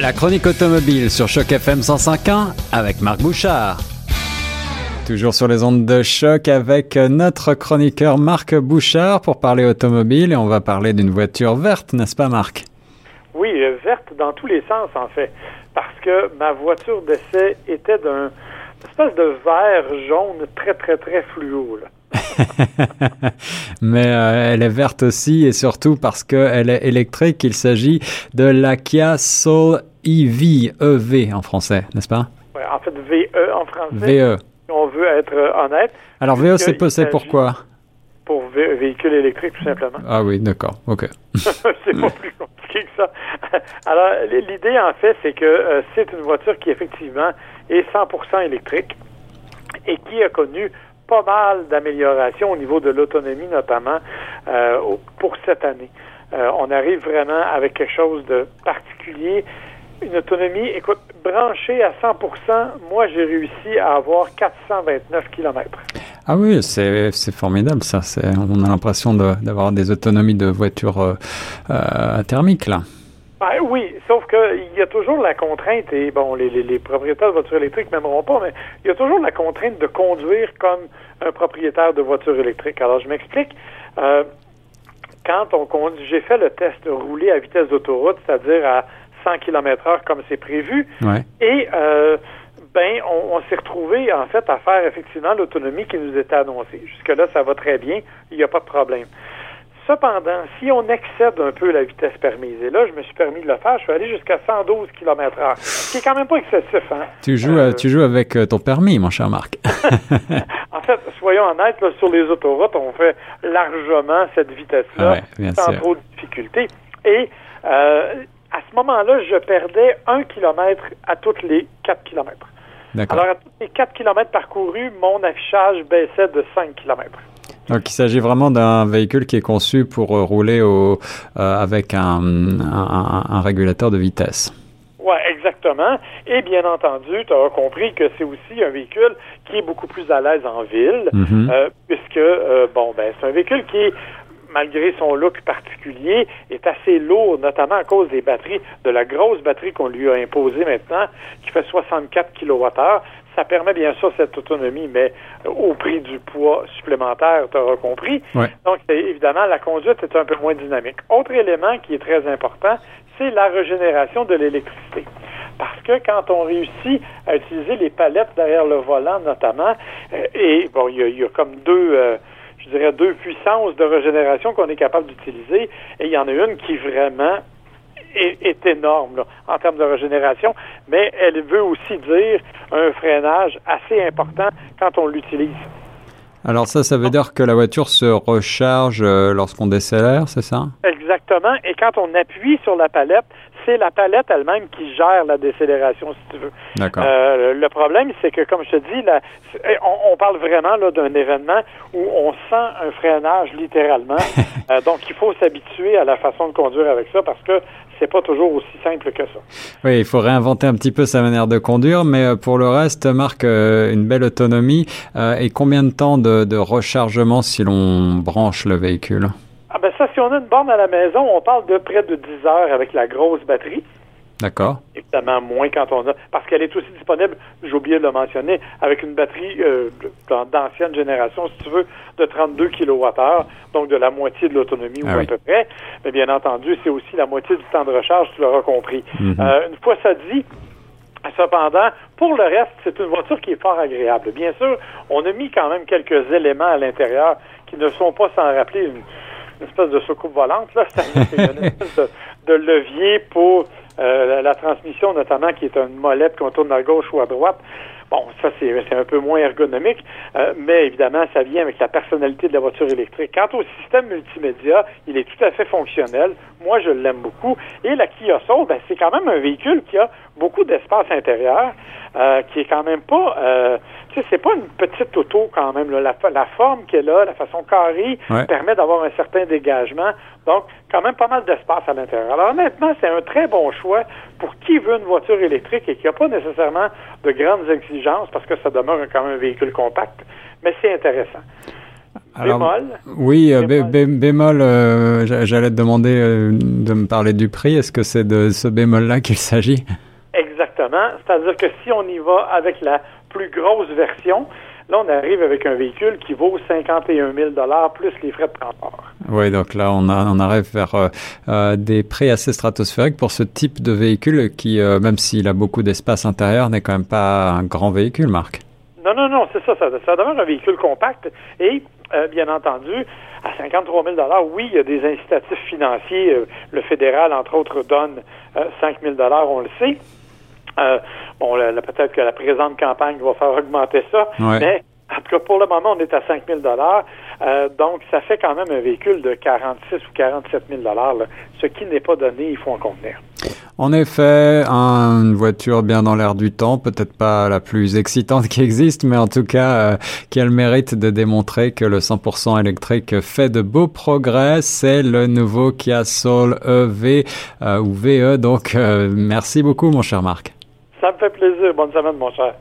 La chronique automobile sur Choc FM 105.1 avec Marc Bouchard. Toujours sur les ondes de choc avec notre chroniqueur Marc Bouchard pour parler automobile et on va parler d'une voiture verte, n'est-ce pas Marc? Oui, euh, verte dans tous les sens en fait, parce que ma voiture d'essai était d'un espèce de vert jaune très très très fluo. Mais euh, elle est verte aussi et surtout parce qu'elle est électrique. Il s'agit de la Kia Soul EV, EV en français, n'est-ce pas? Oui, en fait, VE en français. VE. On veut être euh, honnête. Alors, VE, c'est pourquoi? Pour véhicule électrique, tout simplement. Ah oui, d'accord, OK. c'est pas plus compliqué que ça. Alors, l'idée, en fait, c'est que euh, c'est une voiture qui, effectivement, est 100% électrique et qui a connu pas mal d'améliorations au niveau de l'autonomie, notamment euh, pour cette année. Euh, on arrive vraiment avec quelque chose de particulier. Une autonomie, écoute, branchée à 100 moi, j'ai réussi à avoir 429 km. Ah oui, c'est formidable ça. On a l'impression d'avoir des autonomies de voitures euh, thermiques là. Ben, oui, sauf qu'il y a toujours la contrainte, et bon, les, les, propriétaires de voitures électriques m'aimeront pas, mais il y a toujours la contrainte de conduire comme un propriétaire de voiture électrique. Alors, je m'explique. Euh, quand on conduit, j'ai fait le test de rouler à vitesse d'autoroute, c'est-à-dire à 100 km heure comme c'est prévu, et euh, ben, on, on s'est retrouvé en fait à faire effectivement l'autonomie qui nous était annoncée. Jusque-là, ça va très bien, il n'y a pas de problème. Cependant, si on excède un peu la vitesse permise, et là, je me suis permis de le faire, je suis allé jusqu'à 112 km h ce qui est quand même pas excessif. Hein? Tu, joues, euh, tu joues avec euh, ton permis, mon cher Marc. en fait, soyons honnêtes, là, sur les autoroutes, on fait largement cette vitesse-là sans trop de difficultés. Et euh, à ce moment-là, je perdais un kilomètre à toutes les 4 kilomètres. Alors, à tous les 4 kilomètres parcourus, mon affichage baissait de 5 kilomètres. Donc, il s'agit vraiment d'un véhicule qui est conçu pour euh, rouler au, euh, avec un, un, régulateur de vitesse. Oui, exactement. Et bien entendu, tu as compris que c'est aussi un véhicule qui est beaucoup plus à l'aise en ville, mm-hmm. euh, puisque, bon, ben, c'est un véhicule qui malgré son look particulier, est assez lourd, notamment à cause des batteries, de la grosse batterie qu'on lui a imposée maintenant, qui fait 64 kWh ça permet bien sûr cette autonomie, mais euh, au prix du poids supplémentaire, tu auras compris. Donc, évidemment, la conduite est un peu moins dynamique. Autre élément qui est très important, c'est la régénération de l'électricité. Parce que quand on réussit à utiliser les palettes derrière le volant, notamment, euh, et bon, il y, a comme deux, euh, je dirais, deux puissances de régénération qu'on est capable d'utiliser, et il y en a une qui vraiment est, énorme en termes de régénération, mais elle veut aussi dire un freinage assez important quand on l'utilise. Alors ça, ça veut dire que la voiture se recharge euh, lorsqu'on décélère, c'est ça? Exactement. Et quand on appuie sur la palette, c'est la palette elle-même qui gère la décélération, si tu veux. D'accord. Euh, le problème, c'est que, comme je te dis, on, parle vraiment là d'un événement où on sent un freinage littéralement. Euh, donc, il faut s'habituer à la façon de conduire avec ça parce que c'est pas toujours aussi simple que ça. Oui, il faut réinventer un petit peu sa manière de conduire, mais euh, pour le reste, Marc, une belle autonomie. et combien de temps de, de rechargement si l'on branche le véhicule? Ah ben ça, si on a une borne à la maison, on parle de près de 10 heures avec la grosse batterie. D'accord. Évidemment, moins quand on a. Parce qu'elle est aussi disponible, j'ai oublié de le mentionner, avec une batterie euh, d'ancienne génération, si tu veux, de 32 kWh, donc de la moitié de l'autonomie ou ah à peu près. Mais bien entendu, c'est aussi la moitié du temps de recharge, tu l'auras compris. Mhm. euh, une fois ça dit, Cependant, pour le reste, c'est une voiture qui est fort agréable. Bien sûr, on a mis quand même quelques éléments à l'intérieur qui ne sont pas sans rappeler une, une espèce de soucoupe volante, là. C'est une espèce de, levier pour euh, la, transmission, notamment, qui est une molette qu'on tourne à gauche ou à droite. Bon, ça, c'est un peu moins ergonomique, euh, mais évidemment, ça vient avec la personnalité de la voiture électrique. Quant au système multimédia, il est tout à fait fonctionnel. Moi, je l'aime beaucoup. Et la Kia Soul, ben, c'est quand même un véhicule qui a beaucoup d'espace intérieur, euh, qui est quand même pas... Euh, tu sais, c'est pas une petite auto quand même. La, la, forme qu'elle a, la façon carrée, permet d'avoir un certain dégagement. Donc, quand même pas mal d'espace à l'intérieur. Alors, honnêtement, c'est un très bon choix pour qui veut une voiture électrique et qui n'a pas nécessairement de grandes exigences parce que ça demeure quand même un véhicule compact. Mais c'est intéressant. bémol? Oui, bémol, j'allais te demander de me parler du prix. Est-ce que c'est de ce bémol-là qu'il s'agit? C'est-à-dire que si on y va avec la plus grosse version, Là, on arrive avec un véhicule qui vaut 51 000 plus les frais de transport. Oui, donc là, on, a, on arrive vers euh, euh, des prix assez stratosphériques pour ce type de véhicule qui, euh, même s'il a beaucoup d'espace intérieur, n'est quand même pas un grand véhicule, Marc. Non, non, non, c'est ça, ça. Ça demeure un véhicule compact et, bien entendu, à 53 000 oui, il y a des incitatifs financiers. le fédéral, entre autres, donne 5 000 on le sait. Euh, bon, peut-être que la présente campagne va faire augmenter ça, mais en tout cas, pour le moment, on est à 5 000 euh, donc, ça fait quand même un véhicule de 46 ou 47 000 ce qui n'est pas donné, il faut en convenir. En effet, une voiture bien dans l'air du temps, peut-être pas la plus excitante qui existe, mais en tout cas euh, qui a le mérite de démontrer que le 100% électrique fait de beaux progrès. C'est le nouveau Kia Soul EV ou VE. Donc, merci beaucoup, mon cher Marc. Ça me fait plaisir. Bonne semaine, mon cher.